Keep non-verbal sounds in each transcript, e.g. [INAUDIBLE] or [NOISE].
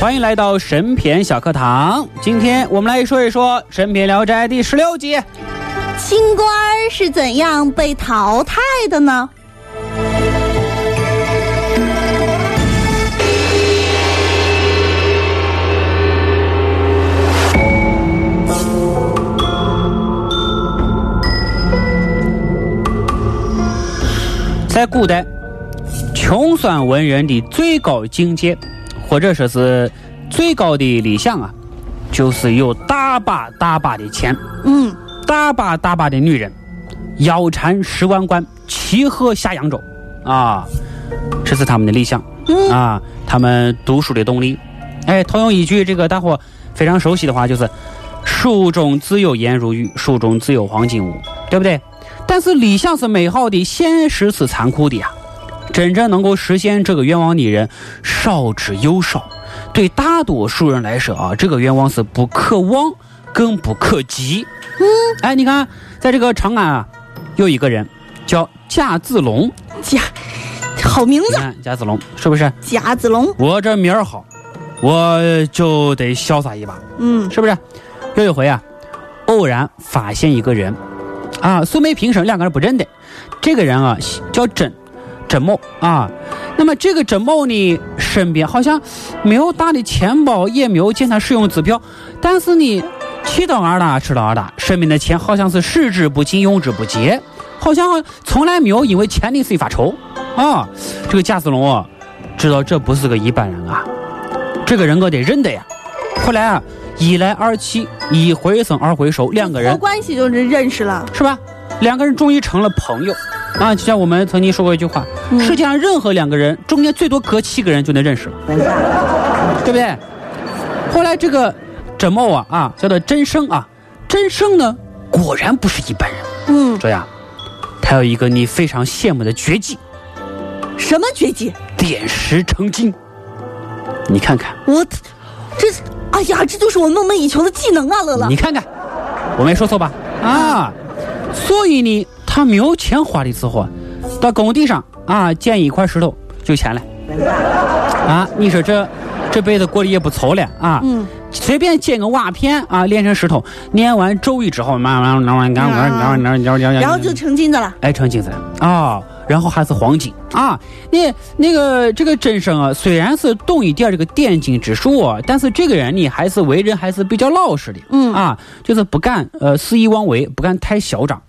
欢迎来到神篇小课堂。今天我们来说一说《神篇聊斋》第十六集。清官是怎样被淘汰的呢？在古代，穷酸文人的最高境界，或者说是最高的理想啊，就是有大把大把的钱，嗯，大把大把的女人，腰缠十万贯，骑鹤下扬州，啊，这是他们的理想，啊，他们读书的动力。哎，套用一句这个大伙非常熟悉的话，就是“书中自有颜如玉，书中自有黄金屋”，对不对？但是理想是美好的，现实是残酷的呀。真正能够实现这个愿望的人少之又少，对大多数人来说啊，这个愿望是不可望，更不可及。嗯，哎，你看，在这个长安啊，有一个人叫贾子龙，贾，好名字，贾子龙是不是？贾子龙，我这名儿好，我就得潇洒一把，嗯，是不是？有一回啊，偶然发现一个人。啊，素昧平生，两个人不认得。这个人啊，叫甄，甄某啊。那么这个甄某呢，身边好像没有大的钱包，也没有见他使用支票。但是呢，去到二大，吃到二大，身边的钱好像是使之不尽，用之不竭，好像从来没有因为钱的事发愁啊。这个贾子龙啊，知道这不是个一般人啊，这个人我得认得呀。后来啊。一来二去，一回生二回熟，两个人关系就是认识了，是吧？两个人终于成了朋友啊！就像我们曾经说过一句话：世界上任何两个人中间最多隔七个人就能认识了，对不对？后来这个甄某啊啊，叫做真生啊，真生呢果然不是一般人。嗯，这样，他有一个你非常羡慕的绝技，什么绝技？点石成金。你看看，我这。哎呀，这就是我梦寐以求的技能啊！乐乐，你看看，我没说错吧？啊，所以呢，他没有钱花的时候，到工地上啊捡一块石头就钱了。啊，你说这这辈子过得也不愁了啊？嗯。随便捡个瓦片啊，炼成石头，念完咒语之后，慢慢慢慢干干干干干，然后就成金子了。哎，成金子了啊！然后还是黄金啊！那那个这个真生啊，虽然是懂一点这个点金之术，但是这个人呢，还是为人还是比较老实的。嗯啊，就是不敢呃肆意妄为，不敢太嚣张，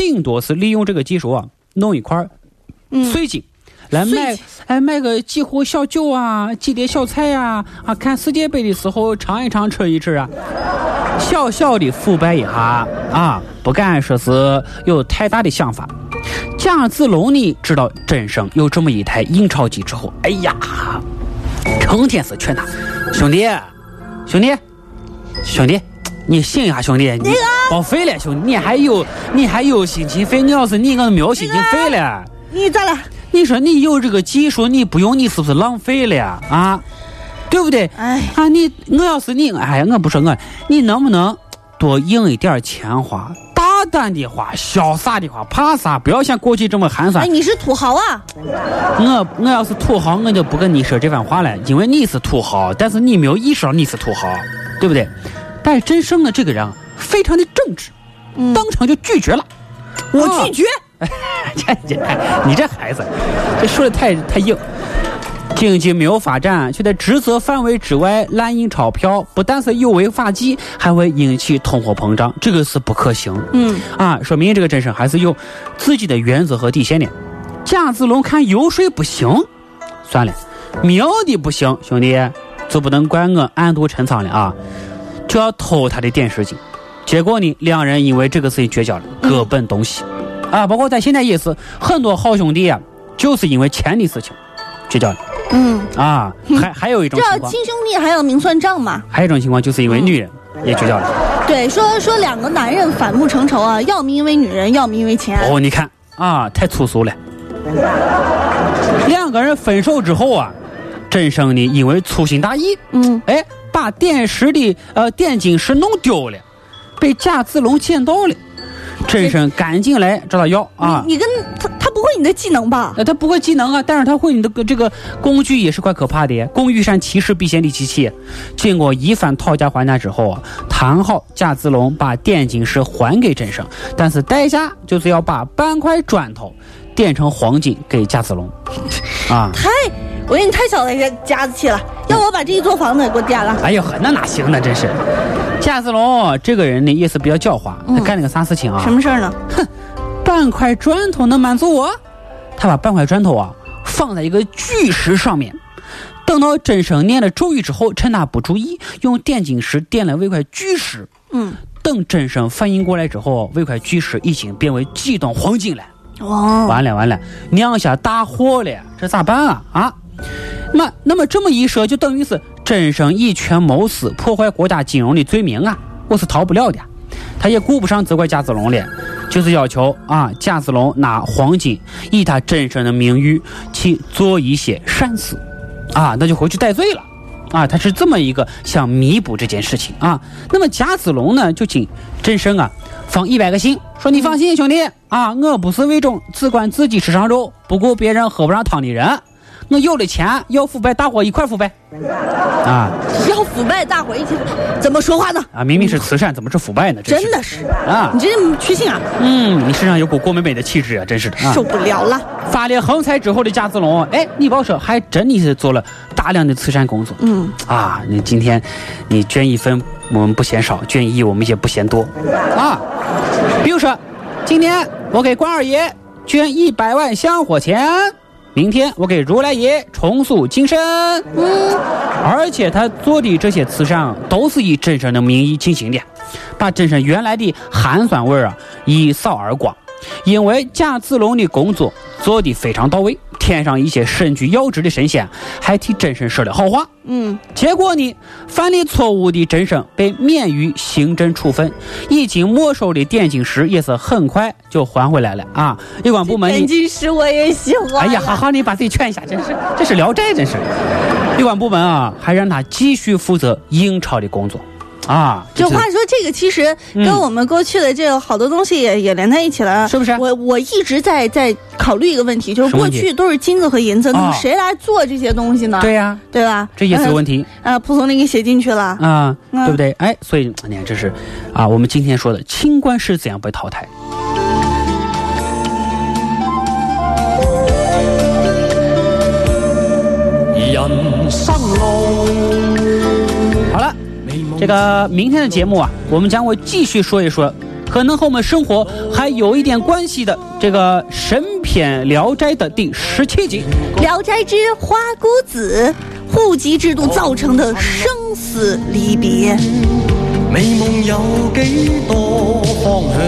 顶多是利用这个技术啊，弄一块碎金。来卖，哎，卖个几壶小酒啊，几碟小菜呀，啊，看世界杯的时候尝一尝，吃一吃啊，小小的腐败一下啊，不敢说是有太大的想法。贾子龙呢，知道真生有这么一台印钞机之后，哎呀，成天是劝他，兄弟，兄弟，兄弟，你醒一下，兄弟，你报废了，兄弟，你还有你还有心情费，你要是你，我都没有心情费了。你咋了？你说你有这个技术，你不用，你是不是浪费了呀？啊，对不对？哎，啊，你我要是你，哎呀，我不说我，你能不能多赢一点钱花，大胆的花，潇洒的花，怕啥？不要像过去这么寒酸。哎，你是土豪啊！我我要是土豪，我就不跟你说这番话了，因为你是土豪，但是你没有意识到你是土豪，对不对？但是真生的这个人啊非常的正直，当场就拒绝了。我拒绝。[LAUGHS] 这这，你这孩子，这说的太太硬。经济没有发展，却在职责范围之外滥印钞票，不但是有违法纪，还会引起通货膨胀，这个是不可行。嗯，啊，说明这个真生还是有自己的原则和底线的。贾子龙看游说不行，算了，命的不行，兄弟就不能怪我暗度陈仓了啊，就要偷他的电视机。结果呢，两人因为这个事情绝交了，各奔东西。啊，包括在现在也是很多好兄弟啊，就是因为钱的事情绝交了。嗯，啊，还 [LAUGHS] 还有一种这情况，亲兄弟还要明算账嘛？还有一种情况就是因为女人也绝交了。对，说说两个男人反目成仇啊，要么因为女人，要么因为钱。哦，你看啊，太粗俗了。[LAUGHS] 两个人分手之后啊，真生呢因为粗心大意，嗯，哎，把电视的呃点睛石弄丢了，被贾子龙捡到了。真生赶紧来找他要啊！你你跟他他不会你的技能吧？呃，他不会技能啊，但是他会你的这个工具也是怪可怕的。工欲善其事，必先利其器。经过一番讨价还价之后啊，谈好贾子龙把点睛石还给真生，但是代价就是要把半块砖头变成黄金给贾子龙。啊，太，我给你太小的一个家子气了，要我把这一座房子给我点了。哎呦呵，那哪行呢？真是，贾子龙这个人呢也是比较狡猾，他干了个啥事情啊？什么事儿呢？哼，半块砖头能满足我？他把半块砖头啊放在一个巨石上面，等到真生念了咒语之后，趁他不注意，用点睛石点了这块巨石。嗯，等真生反应过来之后，那块巨石已经变为几吨黄金了。哦，完了完了，酿下大祸了，这咋办啊？啊？那那么这么一说，就等于是真生以权谋私，破坏国家金融的罪名啊！我是逃不了的。他也顾不上责怪贾子龙了，就是要求啊，贾子龙拿黄金以他真生的名誉去做一些善事，啊，那就回去戴罪了。啊，他是这么一个想弥补这件事情啊。那么贾子龙呢，就请真生啊放一百个信，说你放心，兄弟啊，我不是那种只管自己吃上肉，不顾别人喝不上汤的人。我有了钱，要腐败，大伙一块腐败。啊，要腐败，大伙一起怎么说话呢？啊，明明是慈善，怎么是腐败呢？真的是啊，你这缺心啊！嗯，你身上有股郭美美的气质啊，真是的。啊、受不了了！发了横财之后的贾子龙，哎，你别说，还真的是做了大量的慈善工作。嗯，啊，你今天你捐一分，我们不嫌少；捐一亿，我们也不嫌多。啊，比如说，今天我给关二爷捐一百万香火钱。明天我给如来爷重塑金身，嗯，而且他做的这些慈善都是以真神的名义进行的，把真神原来的寒酸味啊一扫而光。因为贾子龙的工作做得非常到位，天上一些身居要职的神仙还替真身说了好话。嗯，结果呢，犯了错误的真身被免于行政处分，已经没收的点金石也是很快就还回来了啊！有关部门点金石我也喜欢。哎呀，好好你把自己劝一下，真是这是聊斋，真是。有关部门啊，还让他继续负责英超的工作。啊，就话说这个，其实跟我们过去的这个好多东西也、嗯、也连在一起了，是不是？我我一直在在考虑一个问题，就是过去都是金子和银子，那么谁来做这些东西呢？对呀，对吧？这也是个问题。啊，蒲松龄给写进去了啊，对不对？哎，所以你看，这是啊，我们今天说的清官是怎样被淘汰。人生路，好了。这个明天的节目啊，我们将会继续说一说，可能和我们生活还有一点关系的这个神篇《聊斋》的第十七集《聊斋之花姑子》，户籍制度造成的生死离别。美梦有几多方向？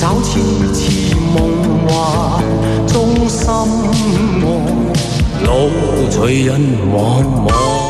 找痴痴梦幻中心爱，路随人茫茫。